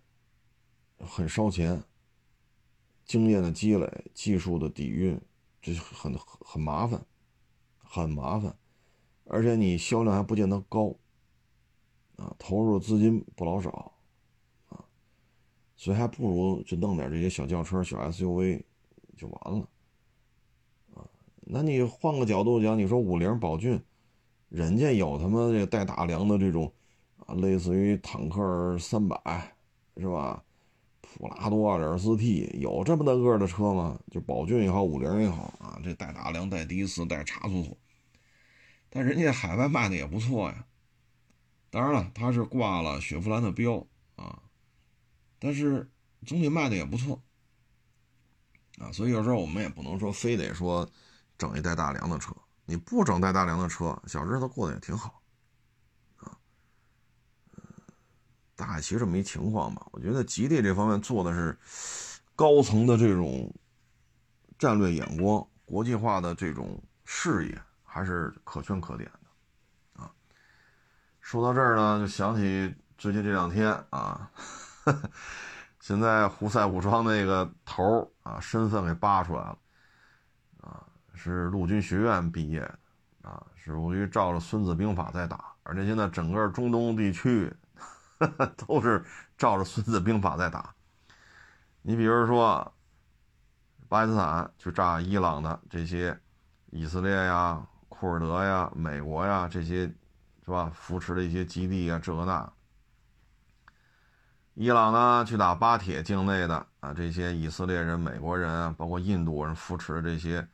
很烧钱，经验的积累、技术的底蕴，这很很麻烦，很麻烦，而且你销量还不见得高，啊，投入资金不老少。所以还不如就弄点这些小轿车、小 SUV 就完了，啊，那你换个角度讲，你说五菱宝骏，人家有他妈这带大梁的这种啊，类似于坦克三百是吧？普拉多 2.4T 有这么大个的车吗？就宝骏也好，五菱也好啊，这带大梁、带低四、带差速锁，但人家海外卖的也不错呀。当然了，它是挂了雪佛兰的标啊。但是总体卖的也不错，啊，所以有时候我们也不能说非得说整一带大梁的车，你不整带大梁的车，小日子过得也挺好，啊，大概其实这么一情况吧。我觉得吉利这方面做的是高层的这种战略眼光、国际化的这种视野，还是可圈可点的，啊。说到这儿呢，就想起最近这两天啊。*laughs* 现在胡塞武装那个头啊，身份给扒出来了，啊，是陆军学院毕业的，啊，是属于照着《孙子兵法》在打，而且现在整个中东地区 *laughs* 都是照着《孙子兵法》在打。你比如说，巴基斯坦去炸伊朗的这些以色列呀、库尔德呀、美国呀这些，是吧？扶持的一些基地啊，这个那。伊朗呢，去打巴铁境内的啊，这些以色列人、美国人，包括印度人扶持的这些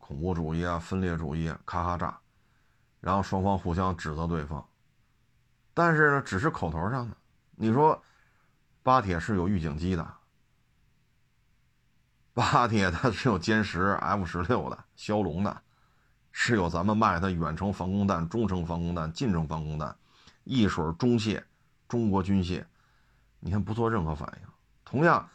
恐怖主义啊、分裂主义，咔咔炸，然后双方互相指责对方。但是呢，只是口头上的。你说，巴铁是有预警机的，巴铁它是有歼十、F 十六的、枭龙的，是有咱们卖它远程防空弹、中程防空弹、近程防空弹，一水中械，中国军械。你看不做任何反应，同样，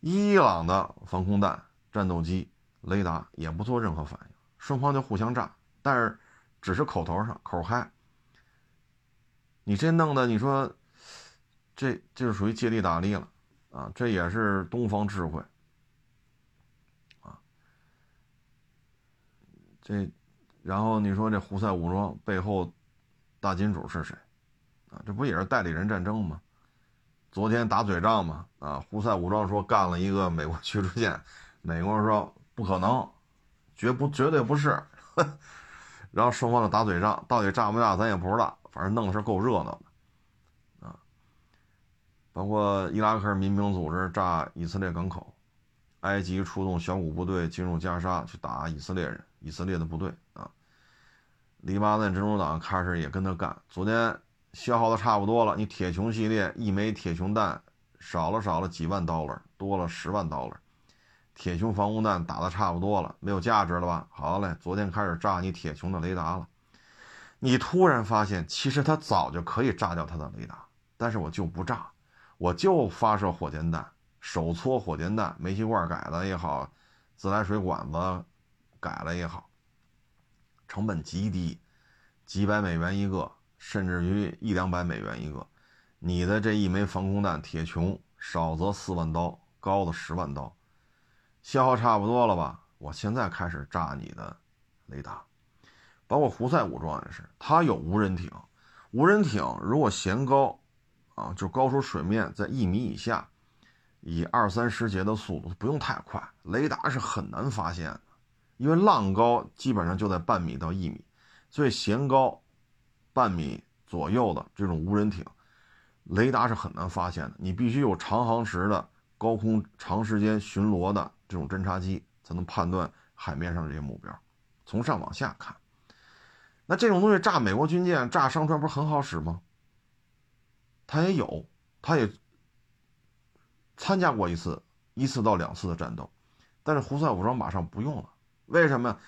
伊朗的防空弹、战斗机、雷达也不做任何反应，双方就互相炸，但是只是口头上口嗨。你这弄的，你说这这是属于借力打力了啊！这也是东方智慧啊！这，然后你说这胡塞武装背后大金主是谁啊？这不也是代理人战争吗？昨天打嘴仗嘛，啊，胡塞武装说干了一个美国驱逐舰，*laughs* 美国人说不可能，绝不绝对不是，*laughs* 然后双方就打嘴仗，到底炸不炸咱也不知道，反正弄的是够热闹的，啊，包括伊拉克民兵组织炸以色列港口，埃及出动小股部队进入加沙去打以色列人，以色列的部队啊，黎巴嫩真主党开始也跟他干，昨天。消耗的差不多了，你铁穹系列一枚铁穹弹少了少了几万刀了，多了十万刀了。铁穹防空弹打的差不多了，没有价值了吧？好嘞，昨天开始炸你铁穹的雷达了。你突然发现，其实它早就可以炸掉它的雷达，但是我就不炸，我就发射火箭弹，手搓火箭弹，煤气罐改了也好，自来水管子改了也好，成本极低，几百美元一个。甚至于一两百美元一个，你的这一枚防空弹铁穹少则四万刀，高的十万刀，消耗差不多了吧？我现在开始炸你的雷达，包括胡塞武装也是，它有无人艇，无人艇如果嫌高，啊，就高出水面在一米以下，以二三十节的速度，不用太快，雷达是很难发现的，因为浪高基本上就在半米到一米，所以嫌高半米左右的这种无人艇。雷达是很难发现的，你必须有长航时的高空长时间巡逻的这种侦察机，才能判断海面上这些目标。从上往下看，那这种东西炸美国军舰、炸商船不是很好使吗？他也有，他也参加过一次、一次到两次的战斗，但是胡塞武装马上不用了，为什么？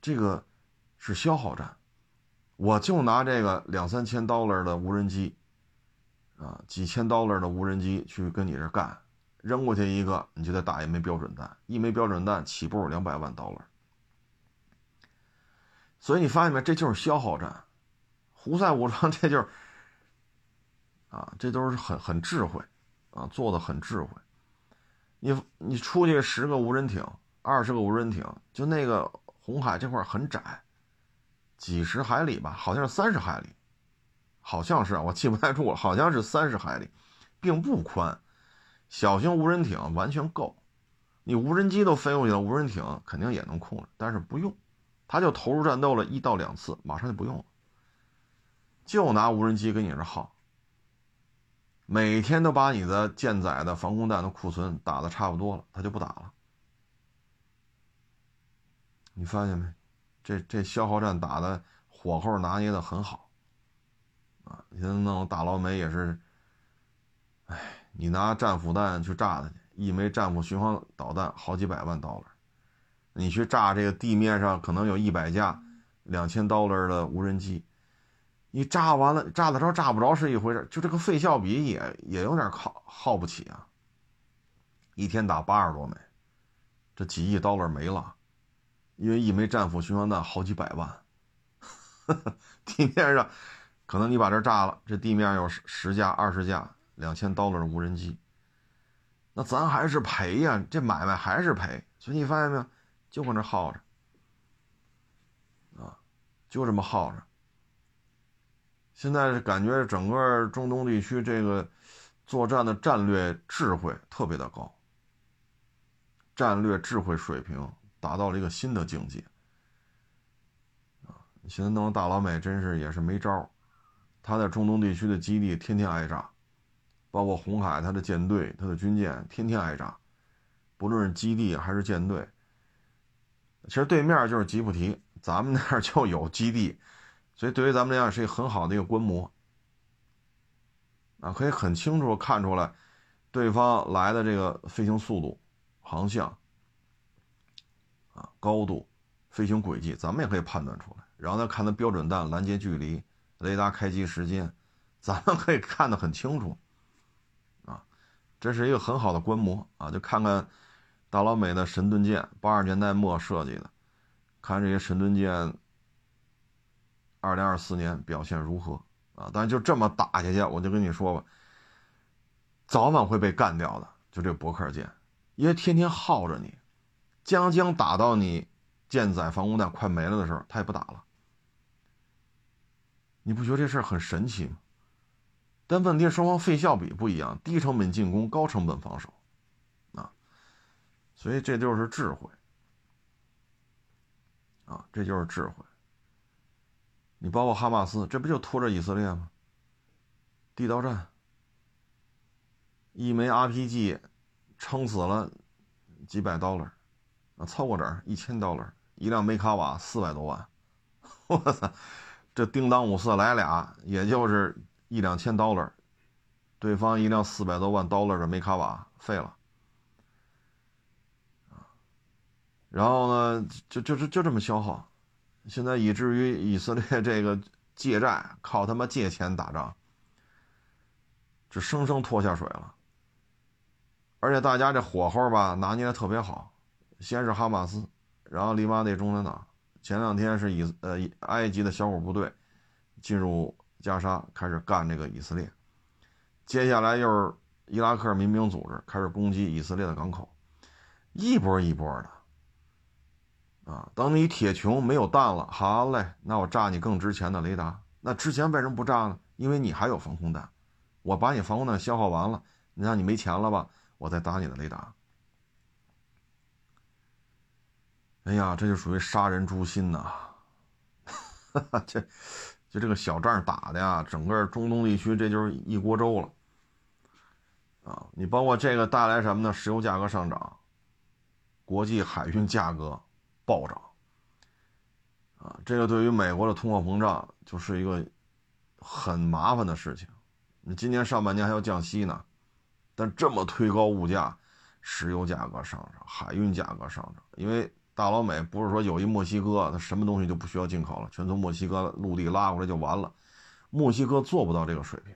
这个是消耗战。我就拿这个两三千 dollar 的无人机，啊，几千 dollar 的无人机去跟你这干，扔过去一个，你就得打一枚标准弹，一枚标准弹起步两百万 dollar。所以你发现没？这就是消耗战。胡塞武装这就是，啊，这都是很很智慧，啊，做的很智慧。你你出去十个无人艇，二十个无人艇，就那个红海这块很窄。几十海里吧，好像是三十海里，好像是我记不太住了，好像是三十海里，并不宽。小型无人艇完全够，你无人机都飞过去了，无人艇肯定也能控制，但是不用，他就投入战斗了一到两次，马上就不用了，就拿无人机跟你这耗，每天都把你的舰载的防空弹的库存打的差不多了，他就不打了。你发现没？这这消耗战打的火候拿捏的很好，啊，你现在弄大老美也是，哎，你拿战斧弹去炸它去，一枚战斧巡航导弹好几百万刀了，你去炸这个地面上可能有一百架两千刀了的无人机，你炸完了炸得着炸不着是一回事，就这个费效比也也有点耗耗不起啊，一天打八十多枚，这几亿刀了没了。因为一枚战斧巡航弹好几百万，*laughs* 地面上可能你把这炸了，这地面有十十架、二十架、两千刀的无人机，那咱还是赔呀，这买卖还是赔。所以你发现没有，就搁那耗着，啊，就这么耗着。现在是感觉整个中东地区这个作战的战略智慧特别的高，战略智慧水平。达到了一个新的境界，啊！现在弄大老美真是也是没招他在中东地区的基地天天挨炸，包括红海他的舰队、他的军舰天天挨炸，不论是基地还是舰队。其实对面就是吉布提，咱们那儿就有基地，所以对于咱们来讲是一个很好的一个观摩，啊，可以很清楚看出来对方来的这个飞行速度、航向。啊，高度、飞行轨迹，咱们也可以判断出来。然后再看它标准弹拦截距离、雷达开机时间，咱们可以看得很清楚。啊，这是一个很好的观摩啊！就看看大老美的神盾舰，八十年代末设计的，看这些神盾舰，二零二四年表现如何啊？但就这么打下去，我就跟你说吧，早晚会被干掉的。就这伯克舰，因为天天耗着你。将将打到你舰载防空弹快没了的时候，他也不打了。你不觉得这事儿很神奇吗？但问题双方费效比不一样，低成本进攻，高成本防守，啊，所以这就是智慧，啊，这就是智慧。你包括哈马斯，这不就拖着以色列吗？地道战，一枚 RPG 撑死了几百刀了。凑过整一千刀了，一辆梅卡瓦四百多万，*laughs* 我操，这叮当五四来俩，也就是一两千刀了，对方一辆四百多万刀了的梅卡瓦废了，然后呢，就就就就这么消耗，现在以至于以色列这个借债，靠他妈借钱打仗，这生生拖下水了，而且大家这火候吧拿捏的特别好。先是哈马斯，然后黎巴嫩中产党，前两天是以呃埃及的小股部队进入加沙开始干这个以色列，接下来又是伊拉克民兵组织开始攻击以色列的港口，一波一波的，啊，等你铁穹没有弹了，好嘞，那我炸你更值钱的雷达。那之前为什么不炸呢？因为你还有防空弹，我把你防空弹消耗完了，那你没钱了吧？我再打你的雷达。哎呀，这就属于杀人诛心呐！*laughs* 这，就这个小仗打的呀，整个中东地区这就是一锅粥了。啊，你包括这个带来什么呢？石油价格上涨，国际海运价格暴涨。啊，这个对于美国的通货膨胀就是一个很麻烦的事情。你今年上半年还要降息呢，但这么推高物价，石油价格上涨，海运价格上涨，因为大老美不是说有一墨西哥，它什么东西就不需要进口了，全从墨西哥陆地拉过来就完了。墨西哥做不到这个水平，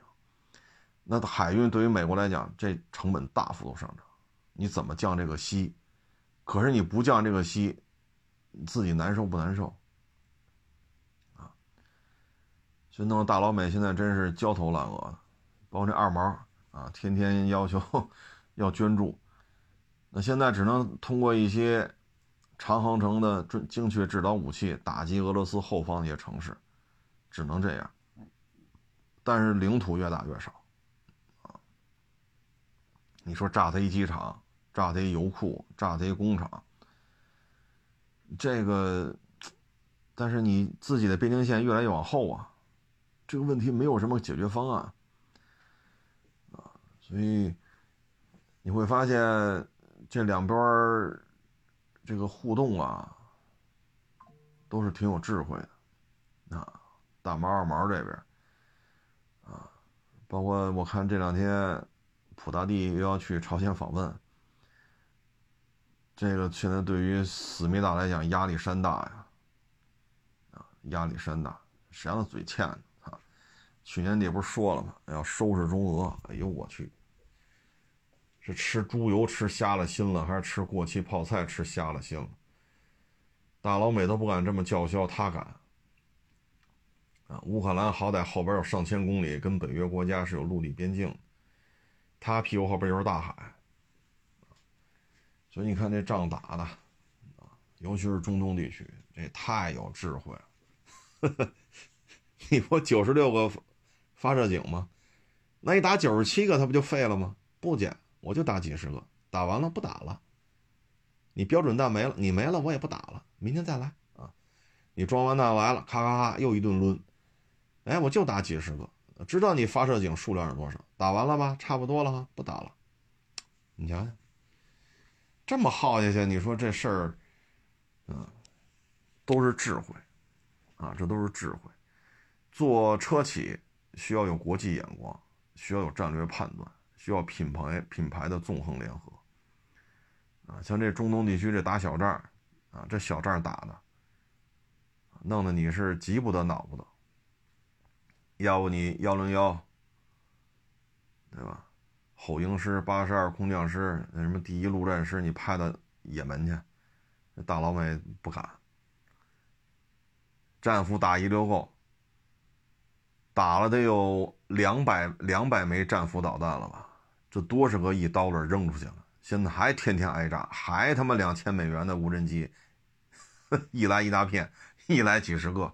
那海运对于美国来讲，这成本大幅度上涨，你怎么降这个息？可是你不降这个息，自己难受不难受？就弄得大老美现在真是焦头烂额的，包括这二毛啊，天天要求 *laughs* 要捐助，那现在只能通过一些长航程的准精确制导武器打击俄罗斯后方的一些城市，只能这样。但是领土越打越少，啊，你说炸他一机场，炸他一油库，炸他一工厂，这个，但是你自己的边境线越来越往后啊。这个问题没有什么解决方案，啊，所以你会发现这两边这个互动啊，都是挺有智慧的，啊，大毛二毛这边，啊，包括我看这两天普大帝又要去朝鲜访问，这个现在对于思密达来讲压力山大呀，啊，压力山大，谁让他嘴欠呢？去年底不是说了吗？要收拾中俄。哎呦我去，是吃猪油吃瞎了心了，还是吃过期泡菜吃瞎了心了？大老美都不敢这么叫嚣，他敢啊！乌克兰好歹后边有上千公里跟北约国家是有陆地边境，他屁股后边又是大海，所以你看这仗打的啊，尤其是中东地区，这太有智慧了。*laughs* 你不九十六个？发射井吗？那你打九十七个，他不就废了吗？不减，我就打几十个，打完了不打了。你标准弹没了，你没了我也不打了，明天再来啊。你装完弹来了，咔咔咔又一顿抡，哎，我就打几十个，知道你发射井数量是多少，打完了吧，差不多了哈，不打了。你瞧瞧，这么耗下去，你说这事儿，嗯，都是智慧啊，这都是智慧。做车企。需要有国际眼光，需要有战略判断，需要品牌品牌的纵横联合。啊，像这中东地区这打小仗，啊，这小仗打的，弄得你是急不得恼不得。要不你幺零幺，对吧？吼鹰师、八十二空降师，那什么第一陆战师，你派到也门去，那大老美不敢。战斧打一溜够。打了得有两百两百枚战斧导弹了吧？这多少个亿刀子扔出去了，现在还天天挨炸，还他妈两千美元的无人机，一来一大片，一来几十个。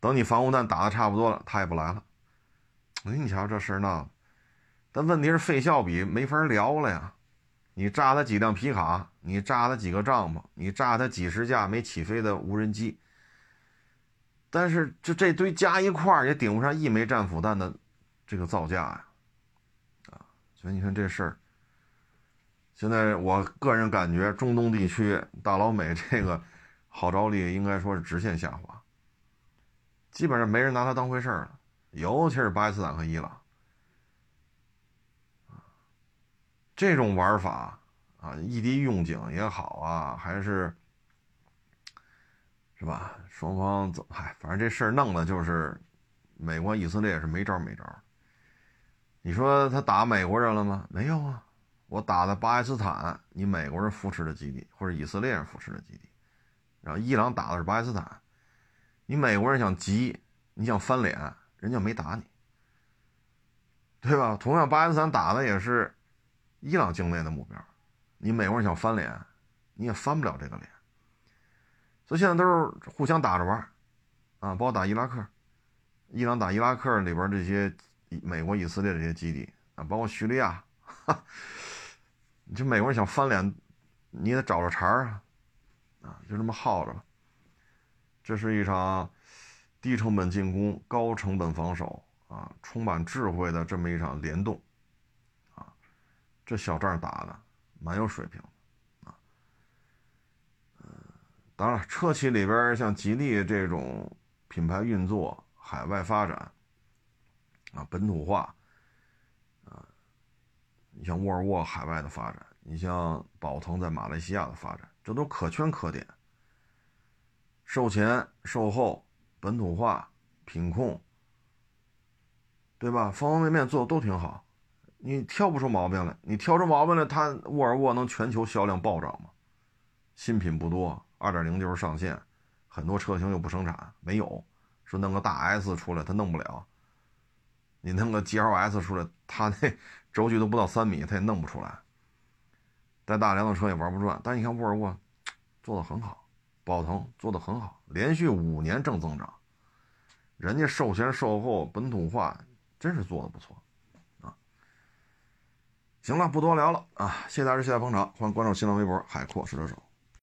等你防空弹打的差不多了，他也不来了。哎，你瞧这事儿闹的，但问题是费效比没法聊了呀。你炸他几辆皮卡，你炸他几个帐篷，你炸他几十架没起飞的无人机。但是，就这堆加一块儿也顶不上一枚战斧弹的这个造价呀，所以你看这事儿，现在我个人感觉，中东地区大老美这个号召力应该说是直线下滑，基本上没人拿他当回事儿了，尤其是巴基斯坦和伊朗，这种玩法啊，异地用警也好啊，还是。是吧？双方怎嗨，反正这事儿弄的就是美国、以色列是没招没招。你说他打美国人了吗？没有啊，我打的巴基斯坦，你美国人扶持的基地，或者以色列人扶持的基地。然后伊朗打的是巴基斯坦，你美国人想急，你想翻脸，人家没打你，对吧？同样，巴基斯坦打的也是伊朗境内的目标，你美国人想翻脸，你也翻不了这个脸。所以现在都是互相打着玩啊，包括打伊拉克，伊朗打伊拉克里边这些美国、以色列这些基地啊，包括叙利亚，哈你这美国人想翻脸，你得找着茬啊，啊，就这么耗着。这是一场低成本进攻、高成本防守啊，充满智慧的这么一场联动啊，这小仗打的蛮有水平啊。嗯，当然，车企里边像吉利这种品牌运作、海外发展啊、本土化啊，你像沃尔沃海外的发展，你像宝腾在马来西亚的发展，这都可圈可点。售前、售后、本土化、品控，对吧？方方面面做的都挺好，你挑不出毛病来。你挑出毛病来，它沃尔沃能全球销量暴涨吗？新品不多，二点零就是上线，很多车型又不生产，没有。说弄个大 S 出来，它弄不了。你弄个 GLS 出来，它那轴距都不到三米，它也弄不出来。带大梁的车也玩不转。但你看沃尔沃做的很好。宝腾做的很好，连续五年正增长，人家售前售后本土化真是做的不错，啊，行了，不多聊了啊，谢谢大家，谢谢捧场，欢迎关注新浪微博海阔试车手。